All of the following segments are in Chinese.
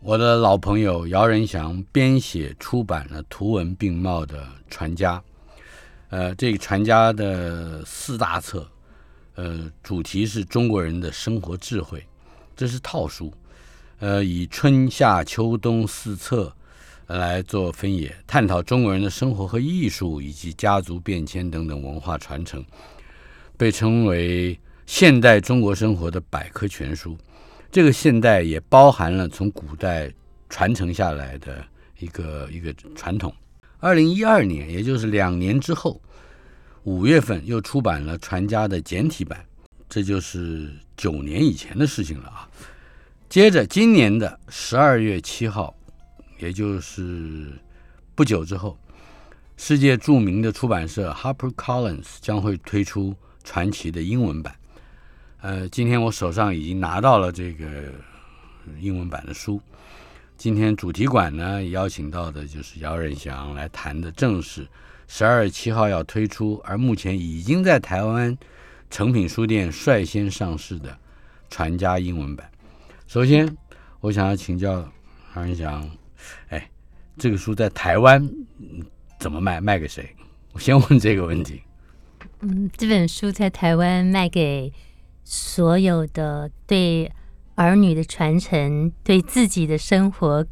我的老朋友姚仁祥编写出版了图文并茂的《传家》。呃，这个《传家》的四大册，呃，主题是中国人的生活智慧，这是套书。呃，以春夏秋冬四册来做分野，探讨中国人的生活和艺术，以及家族变迁等等文化传承，被称为现代中国生活的百科全书。这个现代也包含了从古代传承下来的一个一个传统。二零一二年，也就是两年之后，五月份又出版了《传家》的简体版，这就是九年以前的事情了啊。接着，今年的十二月七号，也就是不久之后，世界著名的出版社 Harper Collins 将会推出传奇的英文版。呃，今天我手上已经拿到了这个英文版的书。今天主题馆呢邀请到的就是姚仁祥来谈的，正是十二月七号要推出，而目前已经在台湾诚品书店率先上市的《传家》英文版。首先，我想要请教姚仁祥，哎，这个书在台湾怎么卖？卖给谁？我先问这个问题。嗯，这本书在台湾卖给所有的对。儿女的传承，对自己的生活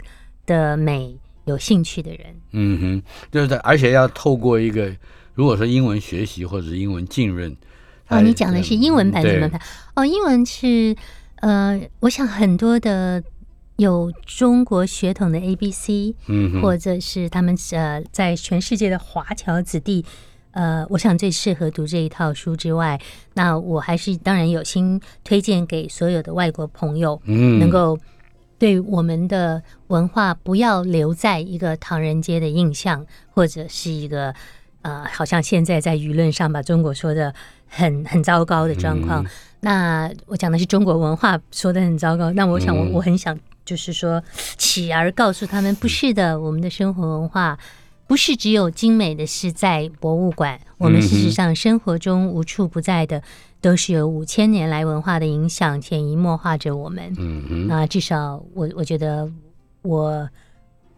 的美有兴趣的人，嗯哼，就是而且要透过一个，如果说英文学习或者是英文浸润，哦，你讲的是英文版怎么办？哦，英文是呃，我想很多的有中国血统的 A B C，嗯，或者是他们呃，在全世界的华侨子弟。呃，我想最适合读这一套书之外，那我还是当然有心推荐给所有的外国朋友，嗯，能够对我们的文化不要留在一个唐人街的印象，或者是一个呃，好像现在在舆论上把中国说的很 很糟糕的状况。那我讲的是中国文化说的很糟糕，那我想我我很想就是说，起而告诉他们，不是的，我们的生活文化。不是只有精美的是在博物馆，我们事实上生活中无处不在的，都是有五千年来文化的影响，潜移默化着我们。嗯啊，至少我我觉得我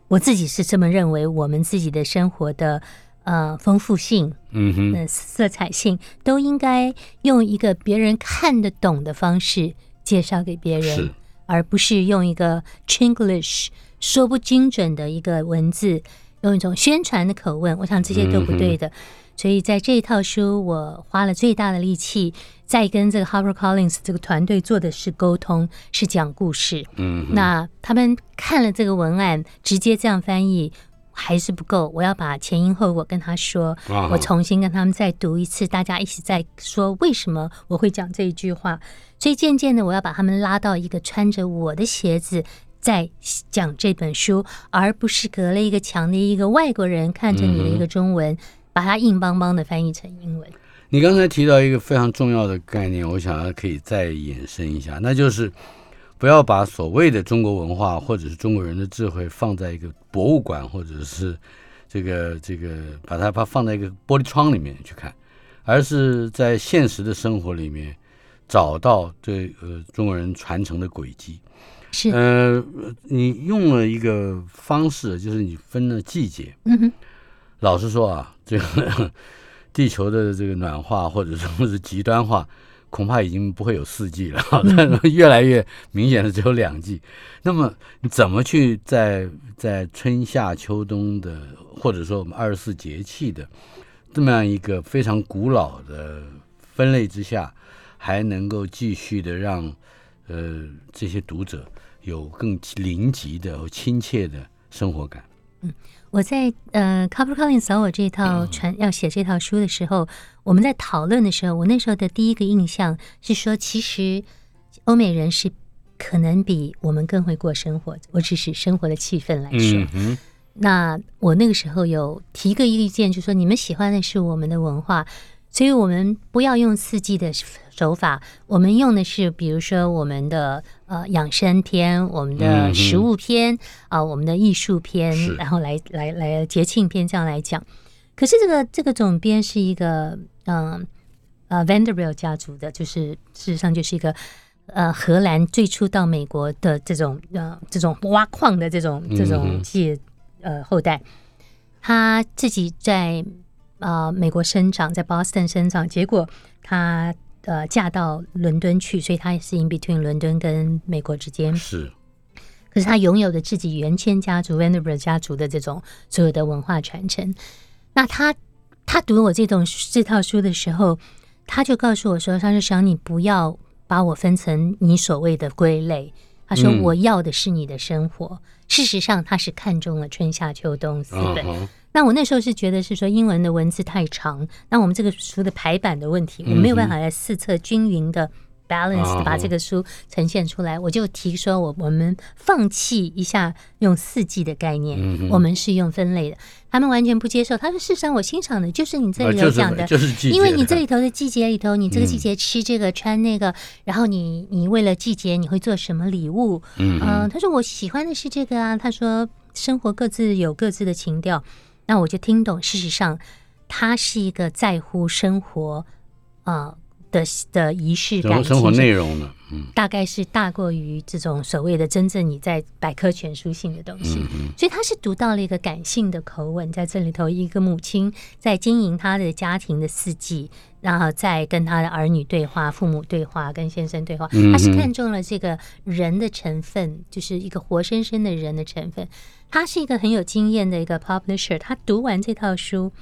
我自己是这么认为，我们自己的生活的呃丰富性，嗯哼，色彩性，都应该用一个别人看得懂的方式介绍给别人，而不是用一个 Chinglish 说不精准的一个文字。用一种宣传的口吻，我想这些都不对的。所以在这一套书，我花了最大的力气，在跟这个 Harper Collins 这个团队做的是沟通，是讲故事。嗯，那他们看了这个文案，直接这样翻译还是不够。我要把前因后果跟他说，我重新跟他们再读一次，大家一起再说为什么我会讲这一句话。所以渐渐的，我要把他们拉到一个穿着我的鞋子。在讲这本书，而不是隔了一个墙的一个外国人看着你的一个中文，把它硬邦邦的翻译成英文。你刚才提到一个非常重要的概念，我想要可以再延伸一下，那就是不要把所谓的中国文化或者是中国人的智慧放在一个博物馆，或者是这个这个把它把放在一个玻璃窗里面去看，而是在现实的生活里面找到这呃中国人传承的轨迹。是呃，你用了一个方式，就是你分了季节。嗯哼，老实说啊，这个 地球的这个暖化或者说 是极端化，恐怕已经不会有四季了，越来越明显的只有两季。那么你怎么去在在春夏秋冬的，或者说我们二十四节气的这么样一个非常古老的分类之下，还能够继续的让呃这些读者？有更临级的、亲切的生活感。嗯，我在呃 c o p e r Collins 找我这套传要写这套书的时候，我们在讨论的时候，我那时候的第一个印象是说，其实欧美人是可能比我们更会过生活。我只是生活的气氛来说，那我那个时候有提个意见，就说你们喜欢的是我们的文化，所以我们不要用四季的手法，我们用的是比如说我们的呃养生篇、我们的食物篇啊、我们的艺术篇，然后来来来节庆篇这样来讲。可是这个这个总编是一个嗯呃 Vanderbilt 家族的，就是事实上就是一个。呃，荷兰最初到美国的这种呃这种挖矿的这种这种界呃后代，他自己在呃美国生长，在 Boston 生长，结果她呃嫁到伦敦去，所以她也是 in between 伦敦跟美国之间。是，可是她拥有的自己原先家族 Vanderbilt 家族的这种所有的文化传承。那他他读我这种这套书的时候，他就告诉我说：“他就想你不要。”把我分成你所谓的归类，他说我要的是你的生活。事实上，他是看中了春夏秋冬四本。那我那时候是觉得是说英文的文字太长，那我们这个书的排版的问题，我没有办法在四册均匀的。Balance 把这个书呈现出来，我就提说，我我们放弃一下用四季的概念，我们是用分类的。他们完全不接受。他说：“事实上，我欣赏的就是你这里头讲的，因为你这里头的季节里头，你这个季节吃这个穿那个，然后你你为了季节你会做什么礼物？嗯，他说我喜欢的是这个啊。他说生活各自有各自的情调，那我就听懂。事实上，他是一个在乎生活啊。”的的仪式感，生活内容呢？嗯，大概是大过于这种所谓的真正你在百科全书性的东西。嗯所以他是读到了一个感性的口吻，在这里头，一个母亲在经营她的家庭的四季，然后再跟她的儿女对话、父母对话、跟先生对话，他是看中了这个人的成分，就是一个活生生的人的成分。他是一个很有经验的一个 publisher，他读完这套书。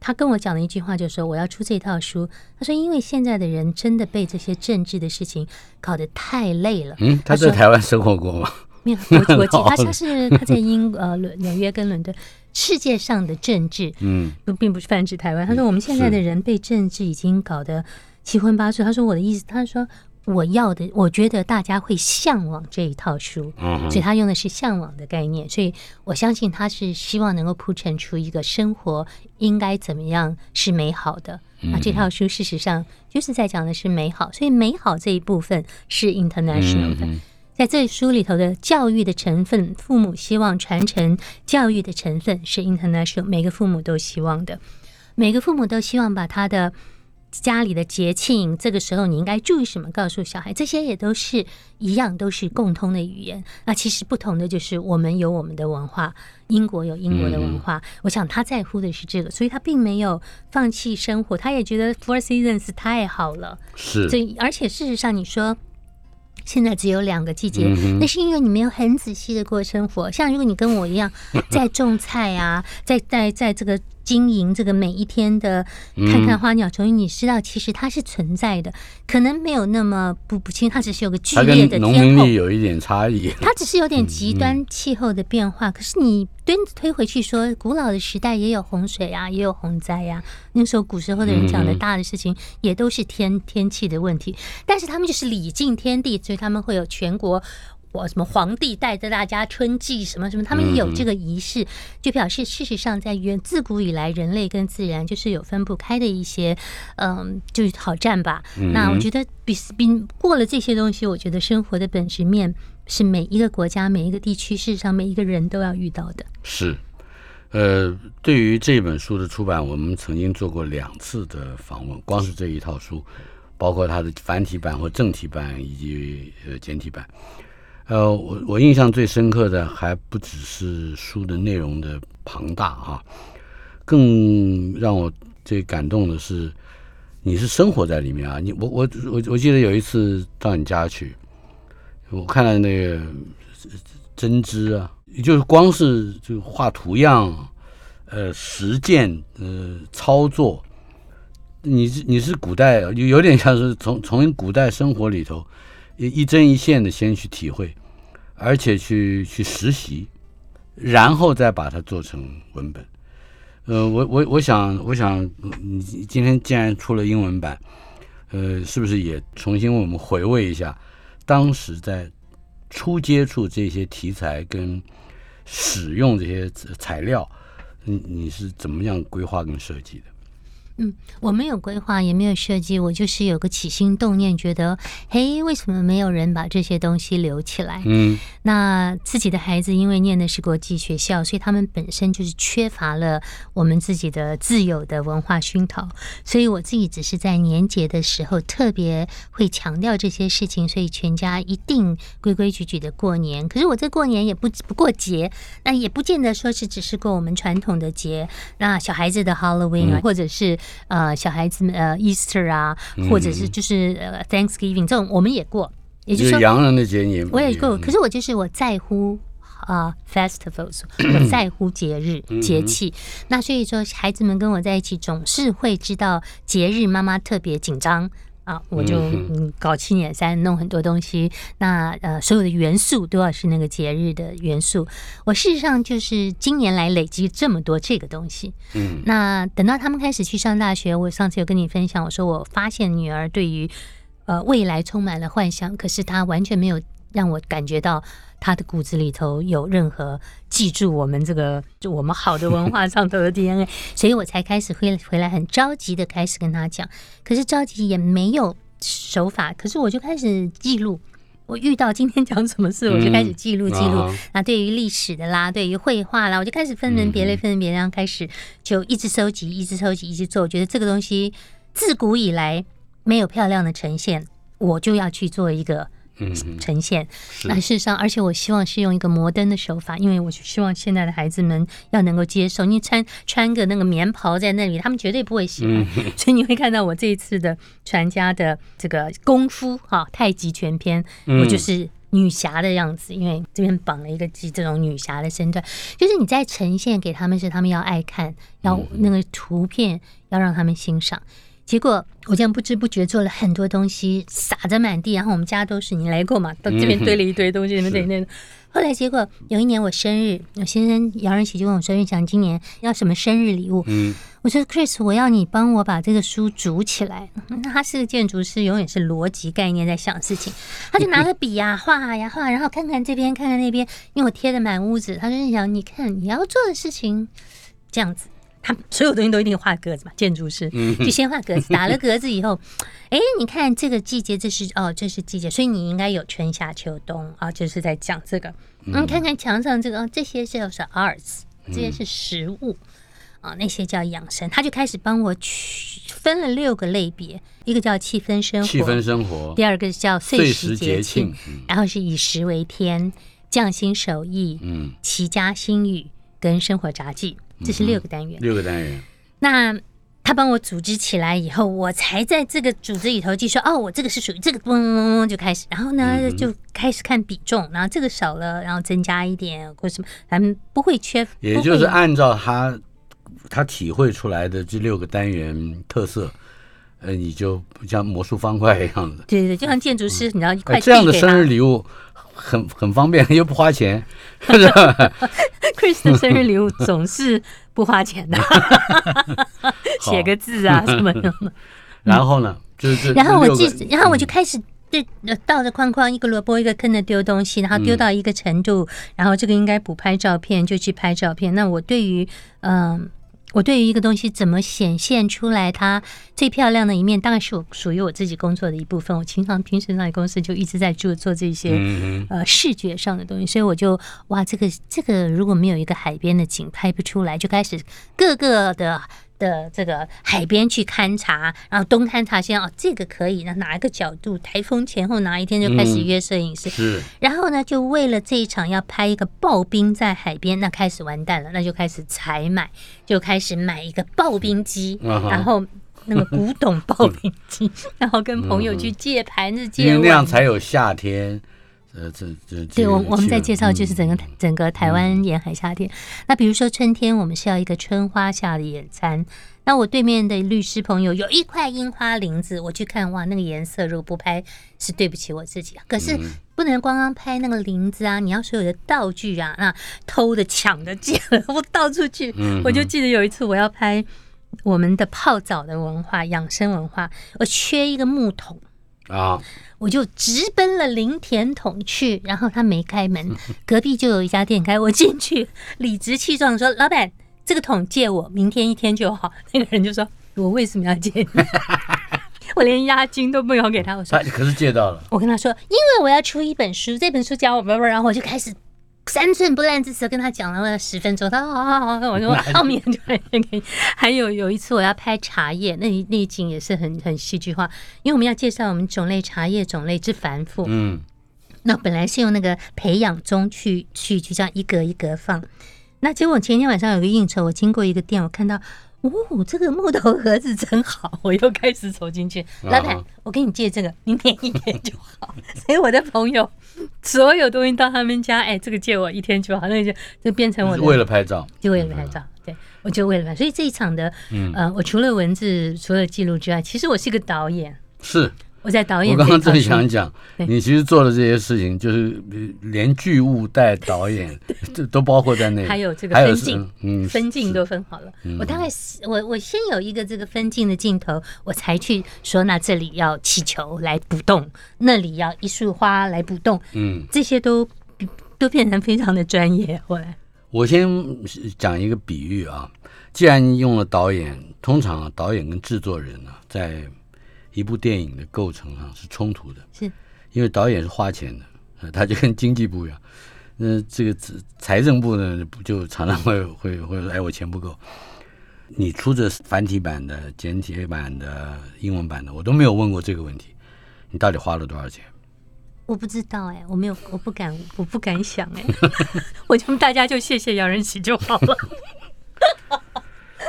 他跟我讲了一句话，就是说我要出这套书。他说，因为现在的人真的被这些政治的事情搞得太累了。嗯，他在台湾生活过吗？没有，我我记 他他是他在英呃纽约跟伦敦，世界上的政治，嗯，不并不是泛指台湾。他说我们现在的人被政治已经搞得七荤八素。他说我的意思，他说。我要的，我觉得大家会向往这一套书，所以他用的是向往的概念，所以我相信他是希望能够铺陈出一个生活应该怎么样是美好的。那这套书事实上就是在讲的是美好，所以美好这一部分是 international 的，在这书里头的教育的成分，父母希望传承教育的成分是 international，每个父母都希望的，每个父母都希望把他的。家里的节庆，这个时候你应该注意什么？告诉小孩，这些也都是一样，都是共通的语言。那其实不同的就是我们有我们的文化，英国有英国的文化。我想他在乎的是这个，所以他并没有放弃生活，他也觉得 Four Seasons 太好了。是，所以而且事实上，你说现在只有两个季节，那是因为你没有很仔细的过生活。像如果你跟我一样 在种菜啊，在在在这个。经营这个每一天的看看花鸟虫鱼，你知道其实它是存在的，可能没有那么不不清，它只是有个剧烈的天候，有一点差异。它只是有点极端气候的变化。可是你推推回去说，古老的时代也有洪水啊，也有洪灾呀。那时候古时候的人讲的大的事情，也都是天天气的问题。但是他们就是礼敬天地，所以他们会有全国。我什么皇帝带着大家春季什么什么，他们有这个仪式，就表示事实上在原自古以来，人类跟自然就是有分不开的一些，嗯，就是挑战吧。那我觉得比比过了这些东西，我觉得生活的本质面是每一个国家、每一个地区，事实上每一个人都要遇到的。是，呃，对于这本书的出版，我们曾经做过两次的访问，光是这一套书，包括它的繁体版或正体版以及呃简体版。呃，我我印象最深刻的还不只是书的内容的庞大哈，更让我最感动的是，你是生活在里面啊！你我我我我记得有一次到你家去，我看了那个针织啊，就是光是就画图样，呃，实践呃操作，你是你是古代有有点像是从从古代生活里头。一一针一线的先去体会，而且去去实习，然后再把它做成文本。呃，我我我想我想，你今天既然出了英文版，呃，是不是也重新为我们回味一下当时在初接触这些题材跟使用这些材料，你你是怎么样规划跟设计的？嗯，我没有规划，也没有设计，我就是有个起心动念，觉得，嘿，为什么没有人把这些东西留起来？嗯，那自己的孩子因为念的是国际学校，所以他们本身就是缺乏了我们自己的自有的文化熏陶，所以我自己只是在年节的时候特别会强调这些事情，所以全家一定规规矩矩的过年。可是我这过年也不不过节，那也不见得说是只是过我们传统的节，那小孩子的 Halloween 啊，或者是。呃，小孩子们呃，Easter 啊，或者是就是呃，Thanksgiving 这种我们也过，也就是说洋人的节也我也过。可是我就是我在乎啊，festivals，我在乎节日节气。那所以说，孩子们跟我在一起，总是会知道节日，妈妈特别紧张。啊，我就嗯搞七捻三，弄很多东西。那呃，所有的元素都要是那个节日的元素。我事实上就是今年来累积这么多这个东西。嗯，那等到他们开始去上大学，我上次有跟你分享，我说我发现女儿对于呃未来充满了幻想，可是她完全没有让我感觉到。他的骨子里头有任何记住我们这个就我们好的文化上头的 DNA，所以我才开始回回来很着急的开始跟他讲，可是着急也没有手法，可是我就开始记录，我遇到今天讲什么事，我就开始记录记录。那对于历史的啦，对于绘画啦，我就开始分门别类，分门别类，开始就一直收集，一直收集，一直做。我觉得这个东西自古以来没有漂亮的呈现，我就要去做一个。嗯，呈现。那事实上，而且我希望是用一个摩登的手法，因为我希望现在的孩子们要能够接受。你穿穿个那个棉袍在那里，他们绝对不会喜欢。所以你会看到我这一次的传家的这个功夫哈太极拳篇，我就是女侠的样子，因为这边绑了一个这种女侠的身段，就是你在呈现给他们是他们要爱看，要那个图片要让他们欣赏。结果我这样不知不觉做了很多东西，撒着满地。然后我们家都是你来过嘛，到 这边堆了一堆东西，那那那。后来结果有一年我生日，我先生姚仁喜就问我说：“玉祥，今年要什么生日礼物？”嗯，我说：“Chris，我要你帮我把这个书组起来。”那他是个建筑师，永远是逻辑概念在想事情。他就拿个笔呀画呀画，然后看看这边看看那边，因为我贴的满屋子。他就想：“你看你要做的事情，这样子。”他所有东西都一定画格子嘛，建筑师。就先画格子，打了格子以后，哎，你看这个季节，这是哦，这是季节，所以你应该有春夏秋冬。啊，就是在讲这个。嗯，看看墙上这个，哦，这些就是 arts，这些是食物啊，那些叫养生。他就开始帮我区分了六个类别，一个叫气氛生活，气氛生活；第二个叫岁时节庆，然后是以食为天，匠心手艺，嗯，齐家新语跟生活杂技。这是六个单元，六个单元。那他帮我组织起来以后，我才在这个组织里头就说：“哦，我这个是属于这个，嗡嗡嗡就开始。然后呢，就开始看比重，然后这个少了，然后增加一点或什么，咱们不会缺。也就是按照他他体会出来的这六个单元特色，呃，你就像魔术方块一样的。对对，就像建筑师，你知道一块这样的生日礼物。很很方便，又不花钱，是吧？Chris 的生日礼物总是不花钱的，写个字啊什么的。然后呢，就是然后我记，然后我就开始对倒着框框，一个萝卜一个坑的丢东西，然后丢到一个程度，然后这个应该补拍照片就去拍照片。那我对于嗯。我对于一个东西怎么显现出来它最漂亮的一面，当然是我属于我自己工作的一部分。我经常平时在公司就一直在做做这些呃视觉上的东西，所以我就哇，这个这个如果没有一个海边的景拍不出来，就开始各个的。的这个海边去勘察，然后东勘察先哦，这个可以，那哪一个角度？台风前后哪一天就开始约摄影师，是。然后呢，就为了这一场要拍一个刨冰在海边，那开始完蛋了，那就开始采买，就开始买一个刨冰机，然后那个古董刨冰机，然后跟朋友去借盘子借那样才有夏天。呃，这这对我我们在介绍就是整个整个台湾沿海夏天。那比如说春天，我们是要一个春花下的野餐。那我对面的律师朋友有一块樱花林子，我去看哇，那个颜色如果不拍是对不起我自己。可是不能光光拍那个林子啊，你要所有的道具啊，那偷的抢的借了，我到处去。我就记得有一次我要拍我们的泡澡的文化、养生文化，我缺一个木桶。啊，我就直奔了林田桶去，然后他没开门，隔壁就有一家店开，我进去理直气壮说：“老板，这个桶借我，明天一天就好。”那个人就说：“我为什么要借你？我连押金都没有给他。”我说：“可是借到了。”我跟他说：“因为我要出一本书，这本书教我……然后我就开始。”三寸不烂之舌跟他讲了十分钟，他说好好好，我说后面就来给你。还有有一次我要拍茶叶，那那景也是很很戏剧化，因为我们要介绍我们种类茶叶种类之繁复。嗯，那本来是用那个培养中去去就这样一格一格放，那结果前天晚上有个应酬，我经过一个店，我看到。哦，这个木头盒子真好，我又开始走进去。老板，我给你借这个，你点一点就好。所以我的朋友，所有东西到他们家，哎，这个借我一天就好，那就就变成我的。为了拍照，就为了拍照，对，我就为了拍。所以这一场的，嗯呃，我除了文字，除了记录之外，其实我是个导演。是。我在导演，我刚刚正想讲，你其实做的这些事情，就是连剧务带导演，这都包括在内。还有这个分镜，嗯，分镜都分好了。我大概我我先有一个这个分镜的镜头，我才去说，那这里要气球来补洞，那里要一束花来补洞，嗯，这些都都变成非常的专业。后来，我先讲一个比喻啊，既然用了导演，通常导演跟制作人呢，在一部电影的构成上是冲突的，是，因为导演是花钱的，他就跟经济部一样，那这个财财政部呢，就常常会会会说，哎，我钱不够，你出这繁体版的、简体版的、英文版的，我都没有问过这个问题，你到底花了多少钱？我不知道哎，我没有，我不敢，我不敢想哎，我就大家就谢谢杨仁喜就好了。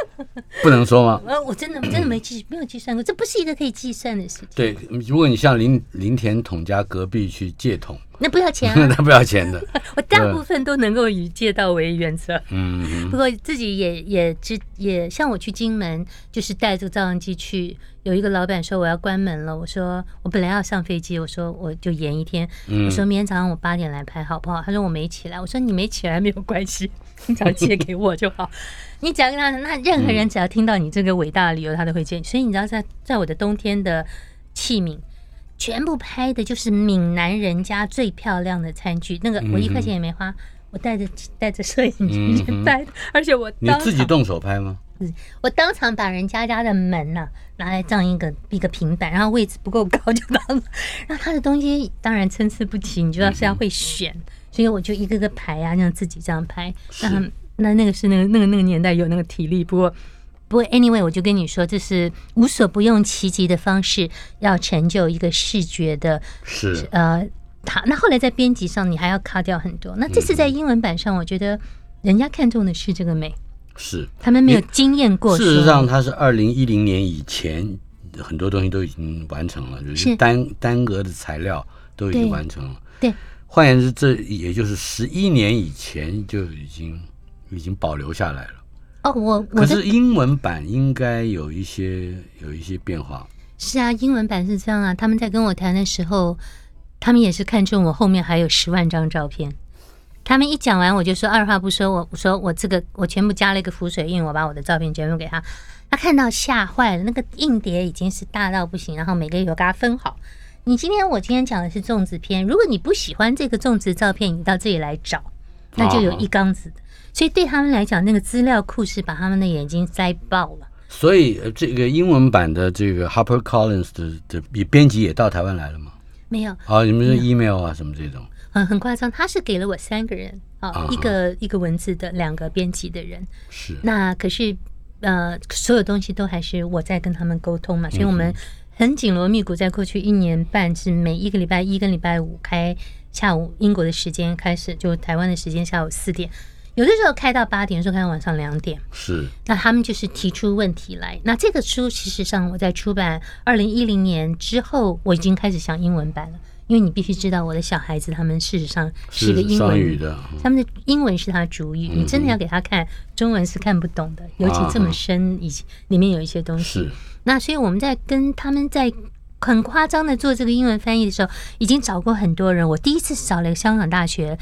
不能说吗？呃，我真的真的没计没有计算过，这不是一个可以计算的事情。对，如果你像林林田桶家隔壁去借桶，那不要钱，啊 那不要钱的。我大部分都能够以借到为原则。嗯，不过自己也也只也像我去金门，就是带这个照相机去。有一个老板说我要关门了，我说我本来要上飞机，我说我就延一天。我说明天早上我八点来拍好不好？他说我没起来。我说你没起来没有关系，你只要借给我就好。你只要跟他，那任何人只要听到你这个伟大的理由，他都会借。所以你知道，在在我的冬天的器皿，全部拍的就是闽南人家最漂亮的餐具。那个我一块钱也没花，我带着带着摄影机带的，而且我你自己动手拍吗？我当场把人家家的门呢拿来这样一个一个平板，然后位置不够高就当，然后他的东西当然参差不齐，你知道是要会选，所以我就一个个排啊，让自己这样拍。那那那个是那个那个那个年代有那个体力，不过不过 anyway，我就跟你说，这是无所不用其极的方式，要成就一个视觉的，是呃，他那后来在编辑上你还要卡掉很多，那这次在英文版上，我觉得人家看中的是这个美。是，他们没有经验过。事实上，它是二零一零年以前很多东西都已经完成了，就是单单额的材料都已经完成了。对，换言之，这也就是十一年以前就已经已经保留下来了。哦，我可是英文版应该有一些有一些变化。是啊，英文版是这样啊。他们在跟我谈的时候，他们也是看中我后面还有十万张照片。他们一讲完，我就说二话不说，我我说我这个我全部加了一个浮水印，我把我的照片全部给他，他看到吓坏了。那个硬碟已经是大到不行，然后每个有给他分好。你今天我今天讲的是粽子片，如果你不喜欢这个粽子照片，你到这里来找，那就有一缸子的。所以对他们来讲，那个资料库是把他们的眼睛塞爆了。所以这个英文版的这个 Harper Collins 的的编辑也到台湾来了吗？没有。啊，你们的 email 啊什么这种？嗯很夸张，他是给了我三个人啊，一个一个文字的，两个编辑的人。是。那可是呃，所有东西都还是我在跟他们沟通嘛，所以我们很紧锣密鼓，在过去一年半是每一个礼拜一跟礼拜五开下午英国的时间开始，就台湾的时间下午四点，有的时候开到八点，有时候开到晚上两点。是。那他们就是提出问题来。那这个书其实上我在出版二零一零年之后，我已经开始想英文版了。因为你必须知道，我的小孩子他们事实上是个英文的，他们的英文是他主语。你真的要给他看中文是看不懂的，尤其这么深，以及里面有一些东西。是。那所以我们在跟他们在很夸张的做这个英文翻译的时候，已经找过很多人。我第一次找了香港大学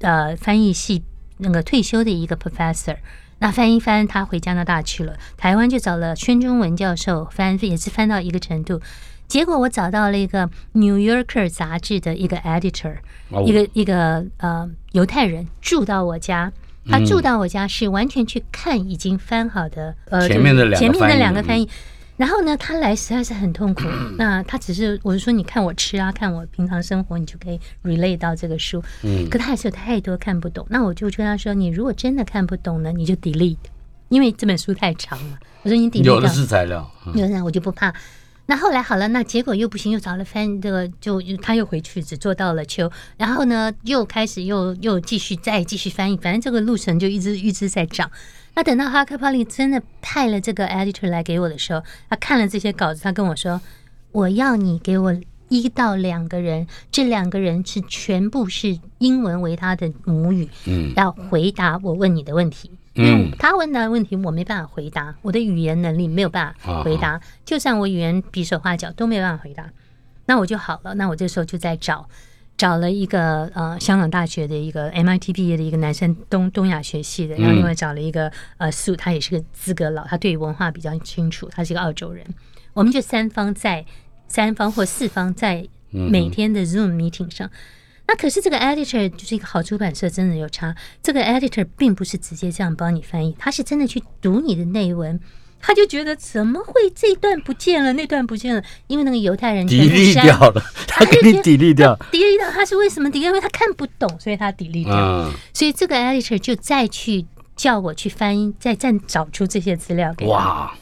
呃翻译系那个退休的一个 professor，那翻一翻，他回加拿大去了。台湾就找了宣中文教授翻，也是翻到一个程度。结果我找到了一个《New Yorker》杂志的一个 editor，一个一个呃犹太人住到我家，他住到我家是完全去看已经翻好的呃前面的前面的两个翻译。然后呢，他来实在是很痛苦。那他只是我是说，你看我吃啊，看我平常生活，你就可以 relate 到这个书。嗯，可他还是有太多看不懂。那我就跟他说，你如果真的看不懂呢，你就 delete，因为这本书太长了。我说你 delete 有的是材料，有的我就不怕。那后来好了，那结果又不行，又找了翻这个，就他又回去，只做到了秋。然后呢，又开始又又继续再继续翻译，反正这个路程就一直一直在涨。那等到哈克帕利真的派了这个 editor 来给我的时候，他看了这些稿子，他跟我说：“我要你给我一到两个人，这两个人是全部是英文为他的母语，嗯，要回答我问你的问题。”嗯，他问的问题我没办法回答，我的语言能力没有办法回答，就算我语言比手画脚都没有办法回答，那我就好了。那我这时候就在找，找了一个呃香港大学的一个 MIT 毕业的一个男生，东东亚学系的，然后另外找了一个呃苏，他也是个资格老，他对文化比较清楚，他是个澳洲人。我们就三方在三方或四方在每天的 Zoom meeting 上。那可是这个 editor 就是一个好出版社，真的有差。这个 editor 并不是直接这样帮你翻译，他是真的去读你的内文，他就觉得怎么会这段不见了，那段不见了？因为那个犹太人抵力掉了，他给你抵力掉，抵力掉。他是为什么抵？因为他看不懂，所以他抵力掉。所以这个 editor 就再去叫我去翻译，再再找出这些资料给哇。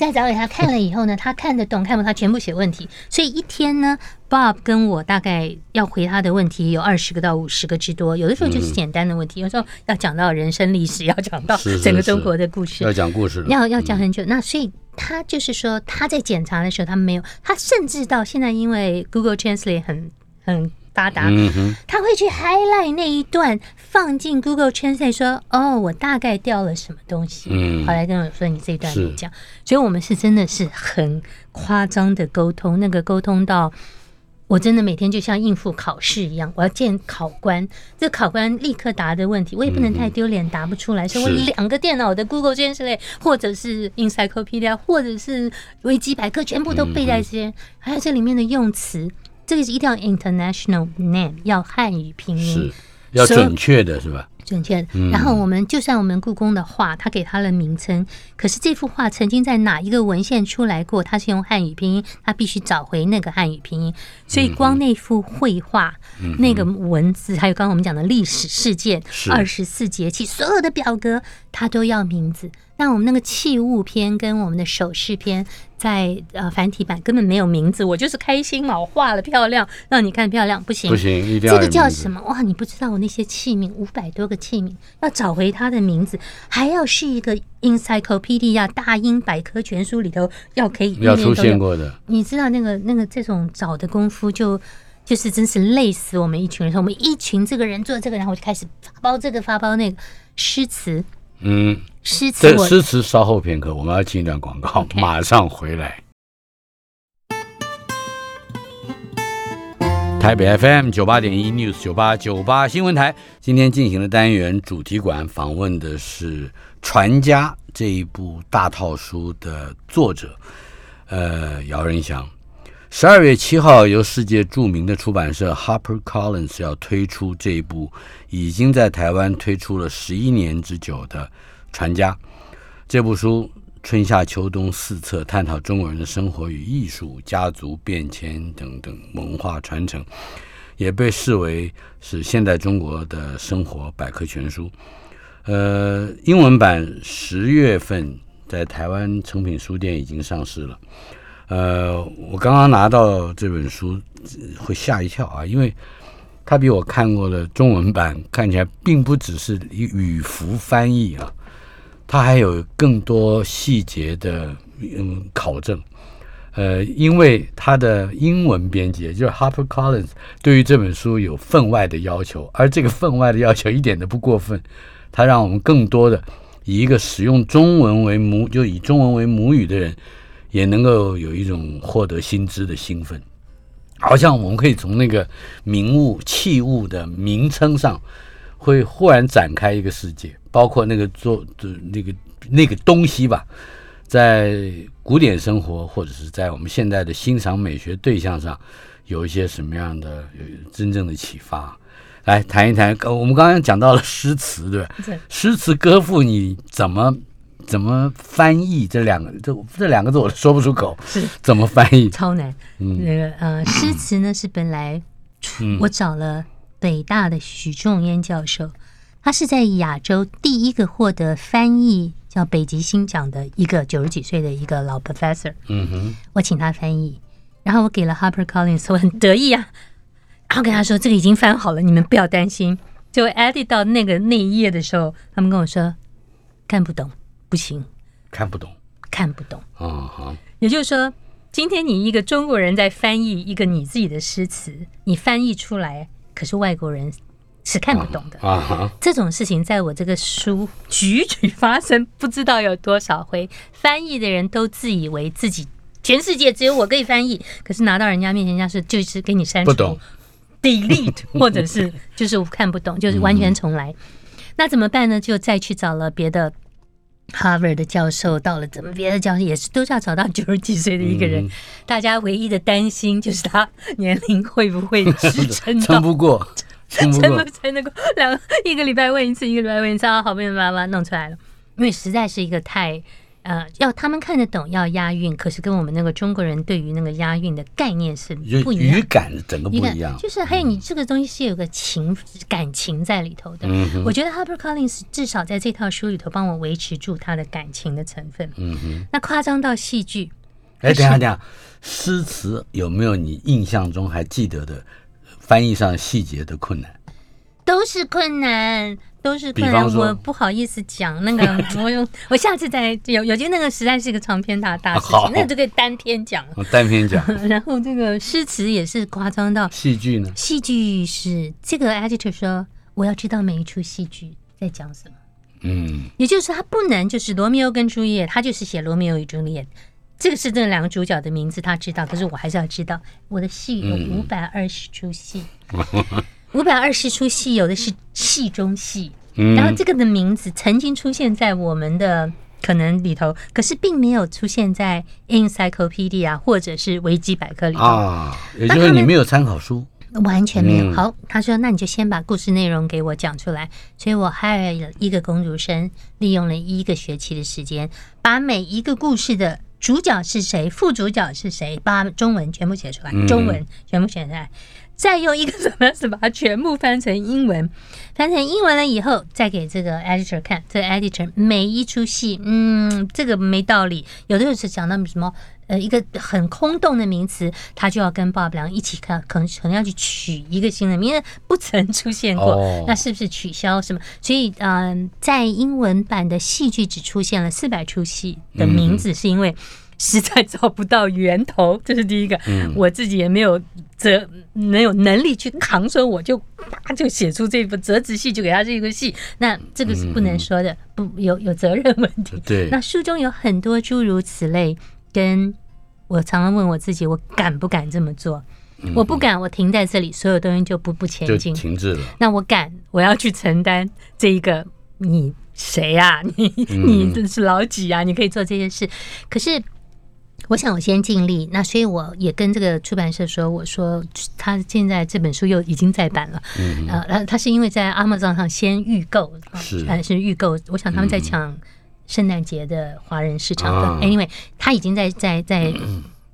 再找给他看了以后呢，他看得懂，看不懂他全部写问题。所以一天呢，Bob 跟我大概要回他的问题有二十个到五十个之多，有的时候就是简单的问题，有时候要讲到人生历史，要讲到整个中国的故事，要讲故事，要要讲很久。那所以他就是说他在检查的时候，他没有，他甚至到现在，因为 Google Translate 很很。发达，他会去 highlight 那一段放进 Google Translate，说：“哦，我大概掉了什么东西。”嗯，好来跟我说你这一段你讲，所以我们是真的是很夸张的沟通，那个沟通到我真的每天就像应付考试一样，我要见考官，这考官立刻答的问题，我也不能太丢脸，答不出来，所以我两个电脑的 Google Translate 或者是 Encyclopedia 或者是维基百科全部都背在这些，还有这里面的用词。这个是一定要 international name，要汉语拼音，是要准确的，是吧？准确。然后我们就算我们故宫的画，他给它的名称，可是这幅画曾经在哪一个文献出来过？它是用汉语拼音，它必须找回那个汉语拼音。所以光那幅绘画，那个文字，还有刚刚我们讲的历史事件，二十四节气，所有的表格，它都要名字。那我们那个器物篇跟我们的首饰篇，在呃繁体版根本没有名字，我就是开心嘛，我画了漂亮，让你看漂亮，不行不行，一定要这个叫什么？哇，你不知道我那些器皿五百多个器皿，要找回它的名字，还要是一个 encyclopedia 大英百科全书里头要可以要出现过的。你知道那个那个这种找的功夫，就就是真是累死我们一群人。我们一群这个人做这个，然后我就开始发包这个发包那个诗词。嗯，诗词，诗词稍后片刻，我们要进一段广告，马上回来。台北 FM 九八点一 News 九八九八新闻台，今天进行的单元主题馆访问的是《传家》这一部大套书的作者，呃，姚仁祥。十二月七号，由世界著名的出版社 Harper Collins 要推出这一部已经在台湾推出了十一年之久的《传家》这部书，春夏秋冬四册，探讨中国人的生活与艺术、家族变迁等等文化传承，也被视为是现代中国的生活百科全书。呃，英文版十月份在台湾成品书店已经上市了。呃，我刚刚拿到这本书，会吓一跳啊，因为它比我看过的中文版看起来并不只是语符翻译啊，它还有更多细节的嗯考证。呃，因为它的英文编辑，就是 Harper Collins，对于这本书有分外的要求，而这个分外的要求一点都不过分，它让我们更多的以一个使用中文为母，就以中文为母语的人。也能够有一种获得新知的兴奋，好像我们可以从那个名物器物的名称上，会忽然展开一个世界，包括那个做的那个那个东西吧，在古典生活或者是在我们现在的欣赏美学对象上，有一些什么样的有真正的启发？来谈一谈。我们刚刚讲到了诗词，对吧？诗词歌赋，你怎么怎么翻译这两个？这这两个字我说不出口，是怎么翻译？超难。那个呃，诗词呢是本来我找了北大的许仲淹教授，他是在亚洲第一个获得翻译。叫北极星奖的一个九十几岁的一个老 professor，嗯哼，我请他翻译，然后我给了 Harper Collins，我很得意啊，然后跟他说这个已经翻好了，你们不要担心。就 edit 到那个那一页的时候，他们跟我说看不懂，不行，看不懂，看不懂，啊哈，也就是说，今天你一个中国人在翻译一个你自己的诗词，你翻译出来，可是外国人。是看不懂的啊！这种事情在我这个书举举发生，不知道有多少回。翻译的人都自以为自己全世界只有我可以翻译，可是拿到人家面前，人家是就是给你删除、delete，或者是就是看不懂，就是完全重来。那怎么办呢？就再去找了别的 Harvard 的教授，到了怎么别的教授也是都是要找到九十几岁的一个人。大家唯一的担心就是他年龄会不会支撑 撑不过。撑不撑得过两一个礼拜问一次，一个礼拜问一次，好不容易把它弄出来了。因为实在是一个太呃，要他们看得懂，要押韵，可是跟我们那个中国人对于那个押韵的概念是不一样，语感整个不一样。就是还有你这个东西是有个情感情在里头的。我觉得 Harper Collins 至少在这套书里头帮我维持住他的感情的成分。嗯哼，那夸张到戏剧。哎，等下等下，诗词有没有你印象中还记得的？翻译上细节的困难，都是困难，都是困难。我不好意思讲那个，我有，我下次再有有，些那个实在是一个长篇大大事情，那就可以单篇讲。单篇讲。然后这个诗词也是夸张到戏剧呢？戏剧是这个 editor 说，我要知道每一出戏剧在讲什么。嗯，也就是他不能就是罗密欧跟朱丽叶，他就是写罗密欧与朱丽叶。这个是这两个主角的名字，他知道，可是我还是要知道。我的戏有五百二十出戏，五百二十出戏，有的是戏中戏。然后这个的名字曾经出现在我们的可能里头，可是并没有出现在 Encyclopedia 或者是维基百科里头啊。也就是你没有参考书，完全没有。好，他说那你就先把故事内容给我讲出来。所以我 hire 了一个公主生，利用了一个学期的时间，把每一个故事的。主角是谁？副主角是谁？把中文全部写出来，中文全部写出来，再用一个什么是把它全部翻成英文，翻成英文了以后，再给这个 editor 看。这个 editor 每一出戏，嗯，这个没道理。有的时候是讲到什么。呃，一个很空洞的名词，他就要跟 Bob 两一起看，可能可能要去取一个新的名字，不曾出现过，那是不是取消什么？所以，嗯，在英文版的戏剧只出现了四百出戏的名字，是因为实在找不到源头，这是第一个。我自己也没有责，没有能力去扛，说我就啪就写出这部折子戏，就给他这个戏，那这个是不能说的，不有有责任问题。对，那书中有很多诸如此类。跟我常常问我自己，我敢不敢这么做？我不敢，我停在这里，所有东西就不不前进，停滞了。那我敢，我要去承担这一个。你谁呀？你你是老几啊？你可以做这些事。可是，我想我先尽力。那所以我也跟这个出版社说，我说他现在这本书又已经再版了。嗯呃，他是因为在 Amazon 上先预购，是还是预购？我想他们在抢。圣诞节的华人市场，Anyway，他已经在在在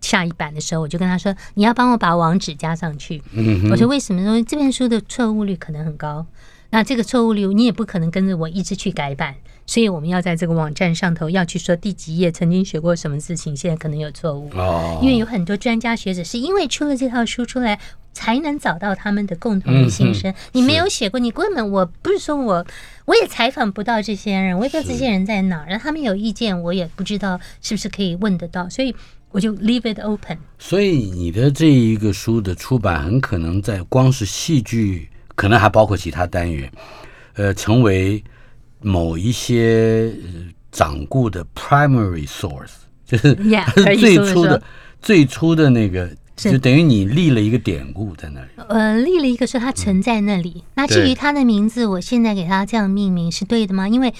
下一版的时候，我就跟他说：“你要帮我把网址加上去。”我说：“为什么？呢这本书的错误率可能很高，那这个错误率你也不可能跟着我一直去改版，所以我们要在这个网站上头要去说第几页曾经学过什么事情，现在可能有错误。哦，因为有很多专家学者是因为出了这套书出来。”才能找到他们的共同的心声。你没有写过，你根本我不是说我我也采访不到这些人，我也不知道这些人在哪儿。然后他们有意见，我也不知道是不是可以问得到，所以我就 leave it open。所以你的这一个书的出版，很可能在光是戏剧，可能还包括其他单元，呃，成为某一些掌故的 primary source，就是最初的最初的那个。就等于你立了一个典故在那里。呃，立了一个说它存在那里。那至于它的名字，我现在给它这样命名是对的吗？因为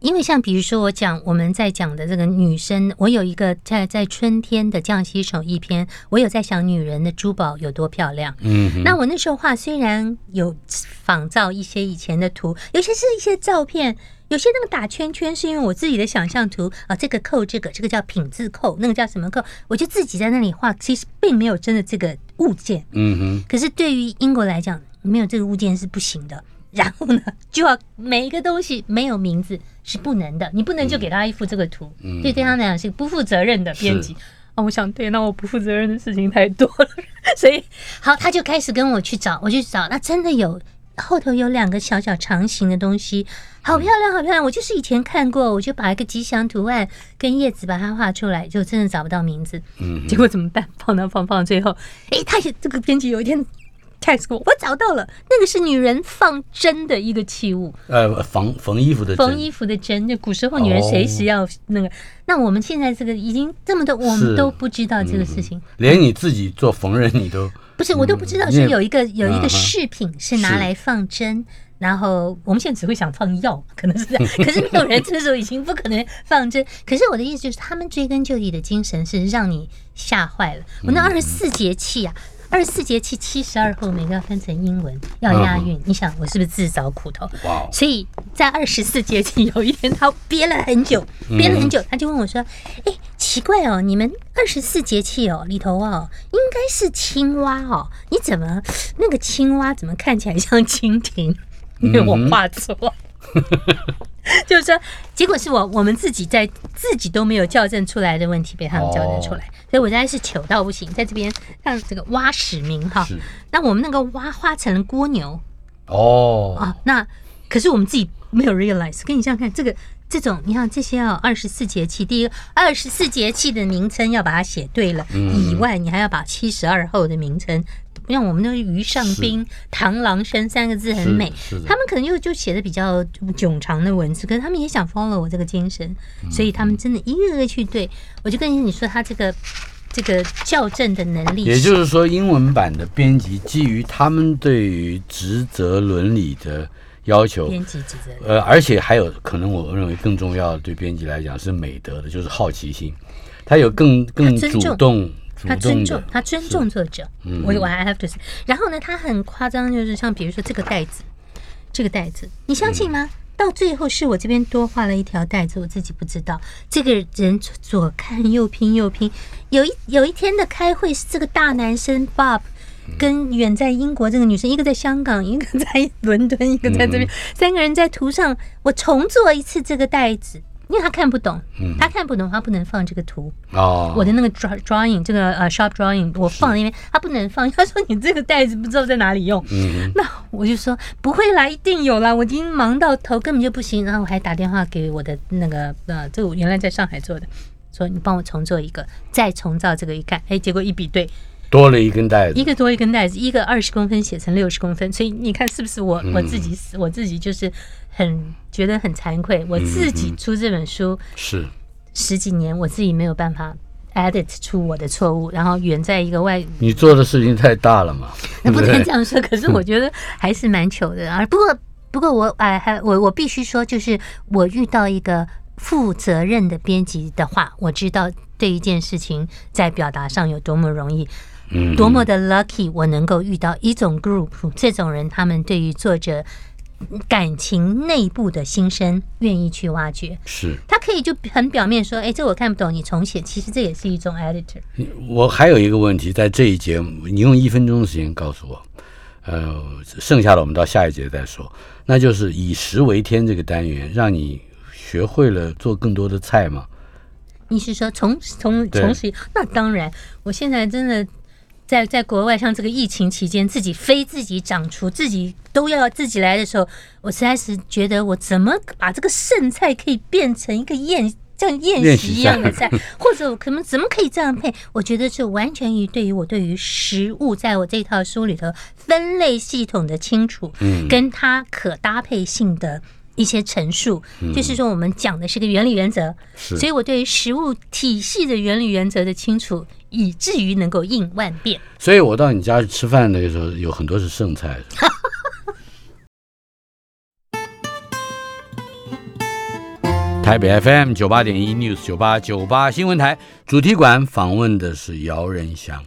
因为像比如说我讲我们在讲的这个女生，我有一个在在春天的降息手艺篇，我有在想女人的珠宝有多漂亮。嗯，那我那时候画虽然有仿造一些以前的图，有些是一些照片，有些那个打圈圈是因为我自己的想象图啊，这个扣这个，这个叫品字扣，那个叫什么扣，我就自己在那里画，其实并没有真的这个物件。嗯哼，可是对于英国来讲，没有这个物件是不行的。然后呢，就要每一个东西没有名字是不能的，你不能就给他一幅这个图，对对他来讲是不负责任的编辑。啊，我想对，那我不负责任的事情太多了，所以好，他就开始跟我去找，我去找，那真的有后头有两个小小长形的东西，好漂亮，好漂亮。我就是以前看过，我就把一个吉祥图案跟叶子把它画出来，就真的找不到名字。嗯，结果怎么办？放到放放，最后，哎，他也这个编辑有一天。Text 我，我找到了，那个是女人放针的一个器物，呃，缝缝衣服的缝衣服的针。就古时候女人随时要那个，那我们现在这个已经这么多，我们都不知道这个事情。连你自己做缝纫，你都 不是，我都不知道是有一个有一个饰品是拿来放针，然后我们现在只会想放药，可能是这样。可是没有人 这时候已经不可能放针。可是我的意思就是，他们追根究底的精神是让你吓坏了。我那二十四节气啊。二十四节气七十二候，每个要分成英文，要押韵。你想我是不是自找苦头？哇！所以在二十四节气有一天，他憋了很久，憋了很久，他就问我说：“哎，奇怪哦，你们二十四节气哦里头哦，应该是青蛙哦，你怎么那个青蛙怎么看起来像蜻蜓？因为我画错。” 就是说，结果是我我们自己在自己都没有校正出来的问题被他们校正出来，所以我现在是糗到不行。在这边让这个蛙使名哈，那我们那个蛙画成了蜗牛哦啊，那可是我们自己没有 realize。跟你想想看，这个这种你看这些啊，二十四节气，第一个二十四节气的名称要把它写对了以外，你还要把七十二候的名称。像我们那个鱼上宾、螳螂身三个字很美，他们可能又就写的比较冗长的文字，可是他们也想 follow 我这个精神，所以他们真的一个个去对。我就跟你说，他这个这个校正的能力，也就是说，英文版的编辑基于他们对于职责伦理的要求，编辑职责，呃，而且还有可能，我认为更重要的对编辑来讲是美德的，就是好奇心，他有更更主动。他尊重，他尊重作者。我我还 have to say，然后呢，他很夸张，就是像比如说这个袋子，这个袋子，你相信吗？到最后是我这边多画了一条袋子，我自己不知道。这个人左看右拼右拼，有一有一天的开会是这个大男生 Bob 跟远在英国这个女生，一个在香港，一个在伦敦，一个在这边，三个人在图上，我重做一次这个袋子。因为他看不懂，他看不懂，他不能放这个图。哦，我的那个 drawing，这个呃 sharp drawing，我放那边，他不能放。他说你这个袋子不知道在哪里用。嗯，那我就说不会啦，一定有啦。我已经忙到头，根本就不行。然后我还打电话给我的那个呃，这个我原来在上海做的，说你帮我重做一个，再重造这个一看，哎，结果一比对。多了一根带子，一个多一根带子，一个二十公分写成六十公分，所以你看是不是我我自己我自己就是很觉得很惭愧，我自己出这本书是十几年，我自己没有办法 edit 出我的错误，然后远在一个外，你做的事情太大了嘛，那 不能这样说，可是我觉得还是蛮糗的啊。不过不过我哎还我我必须说，就是我遇到一个负责任的编辑的话，我知道对一件事情在表达上有多么容易。多么的 lucky，我能够遇到一种 group，这种人，他们对于作者感情内部的心声愿意去挖掘。是，他可以就很表面说，哎，这我看不懂，你重写。其实这也是一种 editor。我还有一个问题，在这一节，你用一分钟的时间告诉我，呃，剩下的我们到下一节再说。那就是以食为天这个单元，让你学会了做更多的菜吗？你是说从从从始？那当然，我现在真的。在在国外，像这个疫情期间，自己非自己长出，自己都要自己来的时候，我实在是觉得，我怎么把这个剩菜可以变成一个宴，像宴席一样的菜，或者我可能怎么可以这样配？我觉得是完全于对于我对于食物，在我这套书里头分类系统的清楚，嗯，跟它可搭配性的。一些陈述，就是说我们讲的是个原理原则，所以我对于食物体系的原理原则的清楚，以至于能够应万变。所以我到你家去吃饭那个时候，有很多是剩菜。台北 FM 九八点一 News 九八九八新闻台主题馆访问的是姚仁祥，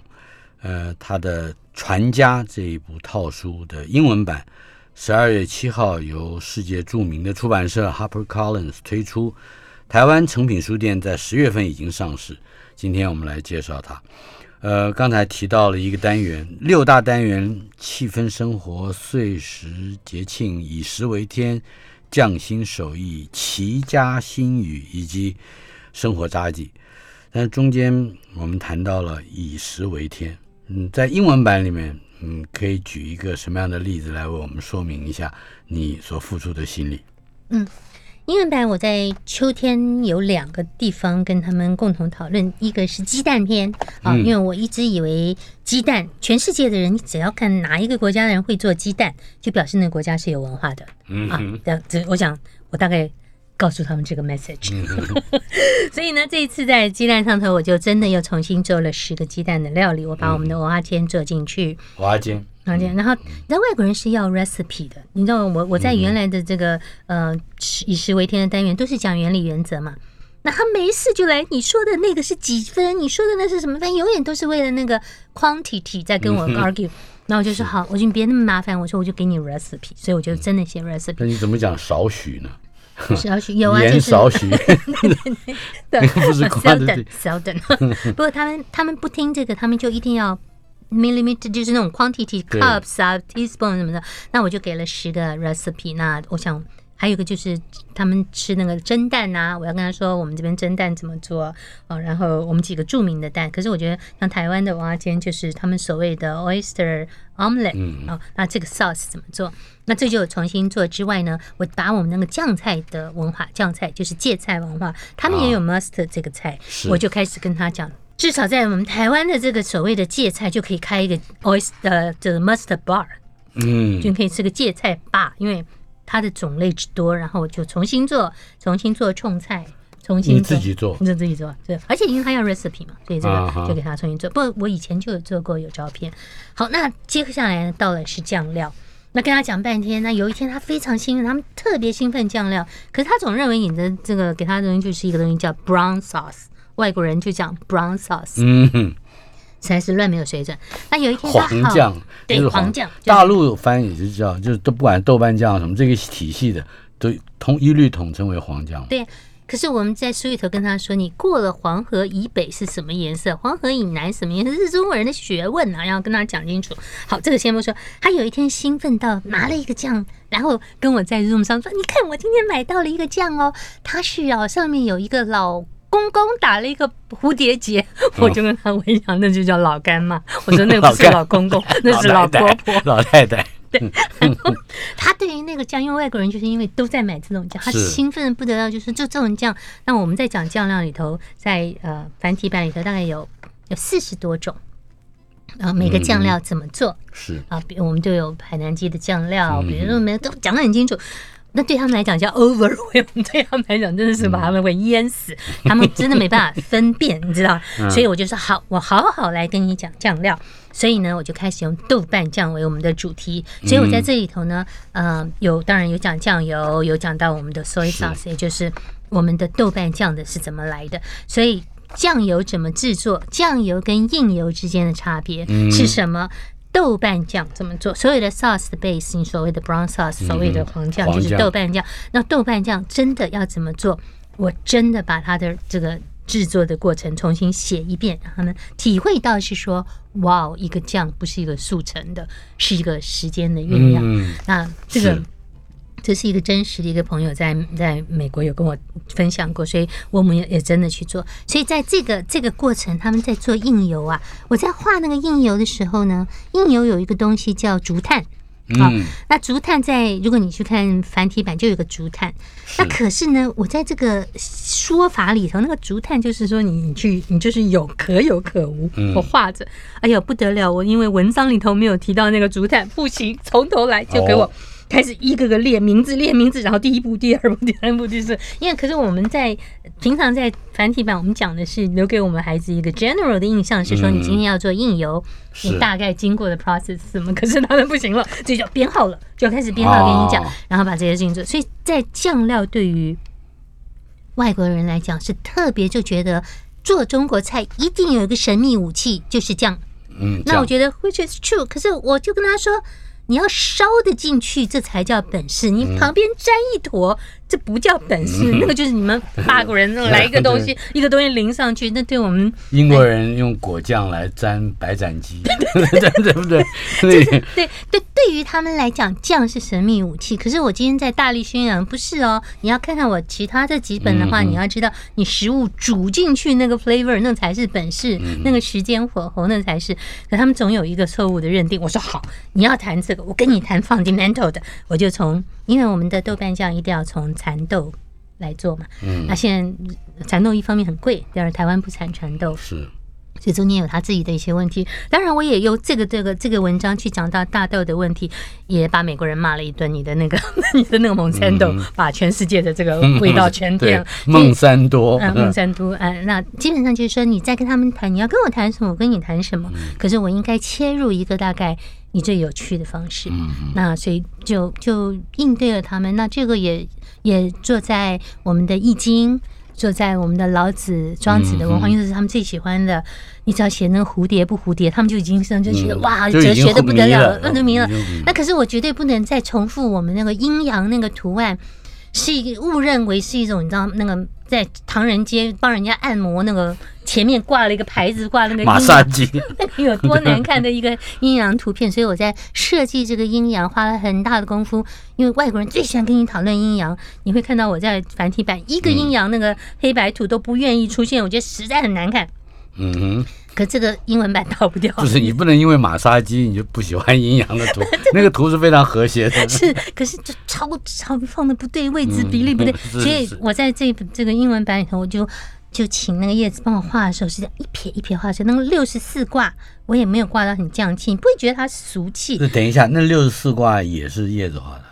呃，他的《传家》这一部套书的英文版，十二月七号由世界著名的出版社 Harper Collins 推出，台湾诚品书店在十月份已经上市。今天我们来介绍它。呃，刚才提到了一个单元，六大单元：气氛生活、岁时节庆、以食为天。匠心手艺、齐家新语以及生活札记，但中间我们谈到了以食为天。嗯，在英文版里面，嗯，可以举一个什么样的例子来为我们说明一下你所付出的心理？嗯。英文版我在秋天有两个地方跟他们共同讨论，一个是鸡蛋篇啊，因为我一直以为鸡蛋，全世界的人只要看哪一个国家的人会做鸡蛋，就表示那个国家是有文化的啊。这这，我想我大概。告诉他们这个 message，所以呢，这一次在鸡蛋上头，我就真的又重新做了十个鸡蛋的料理。我把我们的蚵仔煎做进去，蚵仔煎。然后，那外国人是要 recipe 的，你知道，我我在原来的这个呃以食为天的单元都是讲原理原则嘛。那他没事就来，你说的那个是几分？你说的那是什么分？永远都是为了那个 quantity 在跟我 argue。那我就说好，我就别那么麻烦，我说我就给你 recipe，所以我就真的写 recipe。那你怎么讲少许呢？少许有啊，就是少许，对，不是 quantity，不过他们他们不听这个，他们就一定要 millimeter，就是那种 quantity cups 啊，teaspoon 什么的。那我就给了十个 recipe。那我想。还有一个就是他们吃那个蒸蛋啊，我要跟他说我们这边蒸蛋怎么做哦，然后我们几个著名的蛋。可是我觉得像台湾的蛙煎就是他们所谓的 oyster omelette 啊，那这个 sauce 怎么做？那这就重新做之外呢，我把我们那个酱菜的文化，酱菜就是芥菜文化，他们也有 mustard 这个菜，我就开始跟他讲，至少在我们台湾的这个所谓的芥菜就可以开一个 oyster 这个 mustard bar，嗯，就可以吃个芥菜吧，因为。它的种类之多，然后我就重新做，重新做冲菜，重新自己做，你自己做，对，而且因为他要 recipe 嘛，所以这个就给他重新做。不，我以前就有做过，有照片。好，那接下来到了是酱料，那跟他讲半天，那有一天他非常兴奋，他们特别兴奋酱料，可是他总认为你的这个给他的东西就是一个东西叫 brown sauce，外国人就讲 brown sauce，嗯。实在是乱没有水准。那有一天，黄酱，对黄酱，大陆翻译是叫，就是都不管豆瓣酱什么这个体系的，都统一律统称为黄酱。对，可是我们在书里头跟他说，你过了黄河以北是什么颜色，黄河以南什么颜色，是中国人的学问啊，要跟他讲清楚。好，这个先不说。他有一天兴奋到拿了一个酱，然后跟我在 Zoom 上说：“你看，我今天买到了一个酱哦，它是哦，上面有一个老。”公公打了一个蝴蝶结，我就跟他 微笑，那就叫老干妈。我说那个不是老公公，那是老婆婆、老太太。对，他对于那个酱，因为外国人就是因为都在买这种酱，他兴奋不得了，就是就这种酱。那我们在讲酱料里头，在呃繁体版里头大概有有四十多种，然后每个酱料怎么做。是。啊，比我们就有海南鸡的酱料，比如说没都讲的很清楚。那对他们来讲叫 overwhelm，对他们来讲真的是把他们会淹死，他们真的没办法分辨，你知道？所以我就说好，我好好来跟你讲酱料。所以呢，我就开始用豆瓣酱为我们的主题。所以我在这里头呢，嗯，有当然有讲酱油，有讲到我们的 soy sauce，也就是我们的豆瓣酱的是怎么来的。所以酱油怎么制作？酱油跟硬油之间的差别是什么？豆瓣酱怎么做？所有的 sauce 的 base，你所谓的 brown sauce，所谓的黄酱就是豆瓣酱。那豆瓣酱真的要怎么做？我真的把它的这个制作的过程重新写一遍，让他们体会到是说，哇，一个酱不是一个速成的，是一个时间的酝酿。那这个。这是一个真实的一个朋友在在美国有跟我分享过，所以我们也也真的去做。所以在这个这个过程，他们在做印油啊。我在画那个印油的时候呢，印油有一个东西叫竹炭啊。那竹炭在如果你去看繁体版，就有个竹炭。那可是呢，我在这个说法里头，那个竹炭就是说你你去你就是有可有可无。我画着，哎呦不得了！我因为文章里头没有提到那个竹炭，不行，从头来就给我。开始一个个列名字，列名字，然后第一步、第二步、第三步，就是因为可是我们在平常在繁体版，我们讲的是留给我们孩子一个 general 的印象，是说你今天要做印油，你大概经过的 process 什么？可是他们不行了，这叫编号了，就要开始编号给你讲，然后把这些事情做。所以在酱料对于外国人来讲是特别就觉得做中国菜一定有一个神秘武器，就是酱。嗯，那我觉得 which is true，可是我就跟他说。你要烧得进去，这才叫本事。你旁边沾一坨，这不叫本事。那个就是你们法国人来一个东西，一个东西淋上去，那对我们英国人用果酱来沾白斩鸡，对不 对？对对对，对于他们来讲，酱是神秘武器。可是我今天在大力宣扬，不是哦。你要看看我其他这几本的话，你要知道，你食物煮进去那个 flavor，那才是本事。那个时间火候，那才是。可他们总有一个错误的认定。我说好，你要谈这个。我跟你谈 fundamental 的，我就从，因为我们的豆瓣酱一定要从蚕豆来做嘛。嗯。那现在蚕豆一方面很贵，第二台湾不产蚕豆。是。所以中间有他自己的一些问题。当然，我也用这个这个这个文章去讲到大豆的问题，也把美国人骂了一顿。你的那个 你的那个蒙山豆，把全世界的这个味道全变了。孟山多。嗯，孟山多。嗯，那基本上就是说，你在跟他们谈，你要跟我谈什么，我跟你谈什么。可是我应该切入一个大概。你最有趣的方式，那所以就就应对了他们。那这个也也坐在我们的易经，坐在我们的老子、庄子的文化，因为是他们最喜欢的。你只要写那个蝴蝶不蝴蝶，他们就已经就觉得哇，哲学的不得了，那就明了。那可是我绝对不能再重复我们那个阴阳那个图案，是一个误认为是一种你知道那个。在唐人街帮人家按摩，那个前面挂了一个牌子，挂那个马杀鸡，有多难看的一个阴阳图片。所以我在设计这个阴阳花了很大的功夫，因为外国人最喜欢跟你讨论阴阳。你会看到我在繁体版一个阴阳那个黑白图都不愿意出现，我觉得实在很难看。嗯哼。可这个英文版逃不掉，不是你不能因为马杀鸡你就不喜欢阴阳的图，那个图是非常和谐的。是，可是就超超放的不对，位置比例不对，所以我在这这个英文版里头，我就就请那个叶子帮我画的时候，是这样一撇一撇画出来。那个六十四卦，我也没有挂到很降气，你不会觉得它俗气。那等一下，那六十四卦也是叶子画的？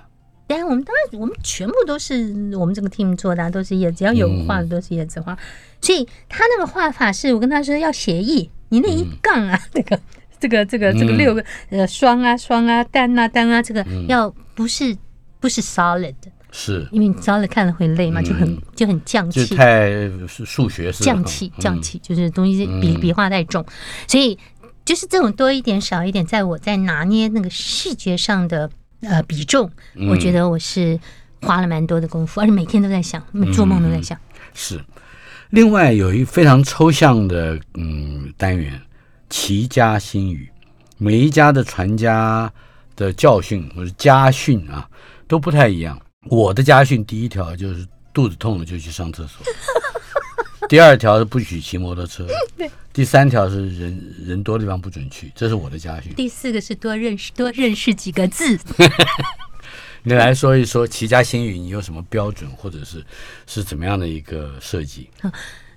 对啊，我们当然我们全部都是我们这个 team 做的，都是叶子，只要有画的都是叶子画。所以他那个画法是我跟他说要协议。你那一杠啊，那个这个这个这个六个呃双啊双啊单啊单啊，这个要不是不是 solid，是。因为你 solid 看了会累嘛，就很就很降气，太数学是。降气降气，就是东西笔笔画太重，所以就是这种多一点少一点，在我在拿捏那个视觉上的呃比重，我觉得我是花了蛮多的功夫，而且每天都在想，做梦都在想，是。另外有一非常抽象的嗯单元，齐家新语，每一家的传家的教训或者家训啊都不太一样。我的家训第一条就是肚子痛了就去上厕所，第二条是不许骑摩托车，第三条是人人多的地方不准去，这是我的家训。第四个是多认识多认识几个字。你来说一说齐家新语，你有什么标准，或者是是怎么样的一个设计？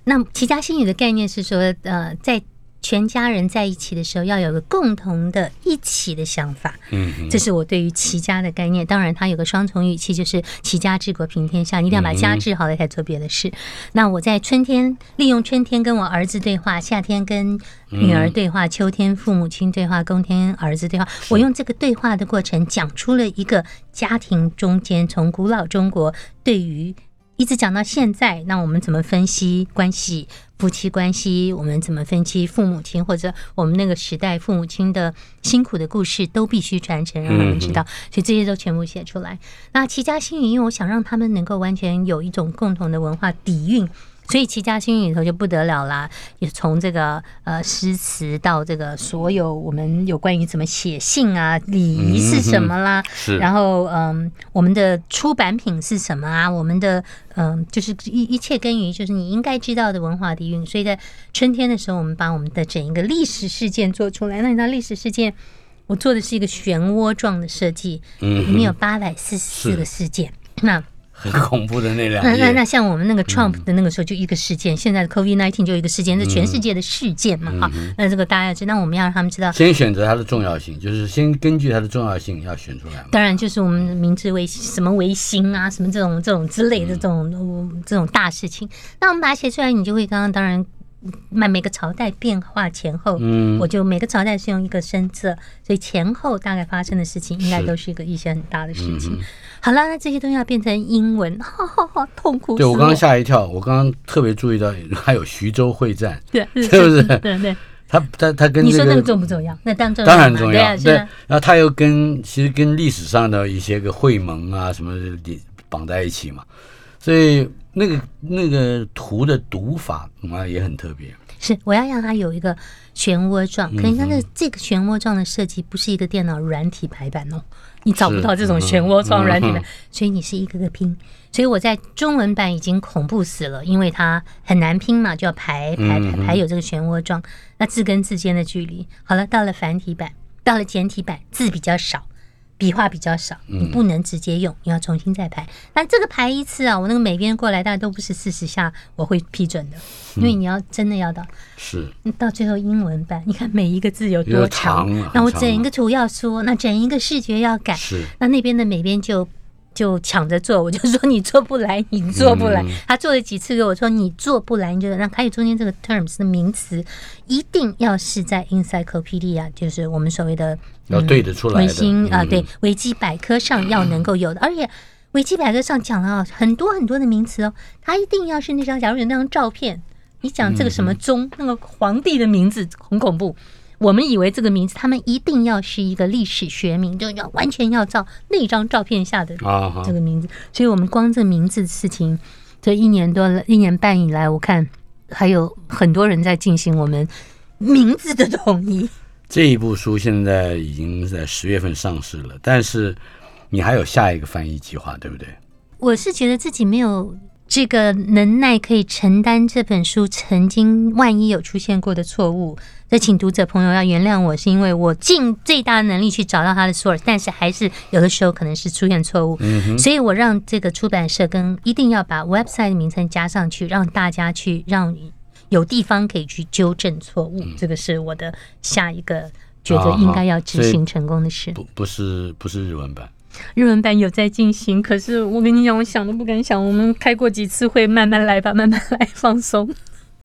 那齐家新语的概念是说，呃，在。全家人在一起的时候，要有个共同的一起的想法。嗯，这是我对于齐家的概念。当然，它有个双重语气，就是齐家治国平天下，你一定要把家治好了才做别的事。那我在春天利用春天跟我儿子对话，夏天跟女儿对话，秋天父母亲对话，冬天儿子对话。我用这个对话的过程，讲出了一个家庭中间从古老中国对于。一直讲到现在，那我们怎么分析关系？夫妻关系，我们怎么分析父母亲或者我们那个时代父母亲的辛苦的故事，都必须传承，让他们知道。所以这些都全部写出来。那齐家新语，因为我想让他们能够完全有一种共同的文化底蕴。所以齐家新语里头就不得了啦，也从这个呃诗词到这个所有我们有关于怎么写信啊，礼仪是什么啦，是，然后嗯，我们的出版品是什么啊，我们的嗯，就是一一切根于就是你应该知道的文化底蕴。所以在春天的时候，我们把我们的整一个历史事件做出来。那你知道历史事件，我做的是一个漩涡状的设计，里面有八百四十四个事件，那。很恐怖的那两 那那那像我们那个 Trump 的那个时候就一个事件，现在的 COVID nineteen 就一个事件，是全世界的事件嘛？哈，那这个大家要知道，我们要让他们知道，先选择它的重要性，就是先根据它的重要性要选出来。当然，就是我们明治维什么维新啊，什么这种这种之类的这种这种大事情，那我们把它写出来，你就会刚刚当然每每个朝代变化前后，嗯，我就每个朝代是用一个声色，所以前后大概发生的事情，应该都是一个一些很大的事情。好了，那这些东西要变成英文，哈哈哈，痛苦。对我刚刚吓一跳，我刚刚特别注意到还有徐州会战，对，是不是？对对。他他他跟你说那个重不重要？那当当然重要，对。然后他又跟其实跟历史上的一些个会盟啊什么的绑在一起嘛，所以那个那个图的读法啊也很特别。是，我要让它有一个漩涡状，可是它的这个漩涡状的设计不是一个电脑软体排版哦，你找不到这种漩涡状软体的，所以你是一个个拼。所以我在中文版已经恐怖死了，因为它很难拼嘛，就要排排排排有这个漩涡状，那字跟字间的距离。好了，到了繁体版，到了简体版，字比较少。笔画比较少，你不能直接用，你要重新再排。那这个排一次啊，我那个美编过来，大概都不是四十下，我会批准的，因为你要真的要到是到最后英文版，你看每一个字有多长，那我整一个图要说，那整一个视觉要改，是那那边的美编就。就抢着做，我就说你做不来，你做不来。他做了几次给我说你做不来，你就那还有中间这个 terms 的名词，一定要是在 encyclopedia，就是我们所谓的要对得出来的啊，对维基百科上要能够有的，而且维基百科上讲了很多很多的名词哦，它一定要是那张，假如有那张照片，你讲这个什么宗，那个皇帝的名字很恐怖。我们以为这个名字，他们一定要是一个历史学名，就要完全要照那张照片下的这个名字。所以，我们光这名字的事情，这一年多、一年半以来，我看还有很多人在进行我们名字的统一。这一部书现在已经在十月份上市了，但是你还有下一个翻译计划，对不对？我是觉得自己没有这个能耐，可以承担这本书曾经万一有出现过的错误。那请读者朋友要原谅我，是因为我尽最大的能力去找到它的 source，但是还是有的时候可能是出现错误，嗯所以我让这个出版社跟一定要把 website 名称加上去，让大家去让有地方可以去纠正错误，这个是我的下一个觉得应该要执行成功的事。不不是不是日文版，日文版有在进行，可是我跟你讲，我想都不敢想，我们开过几次会，慢慢来吧，慢慢来，放松。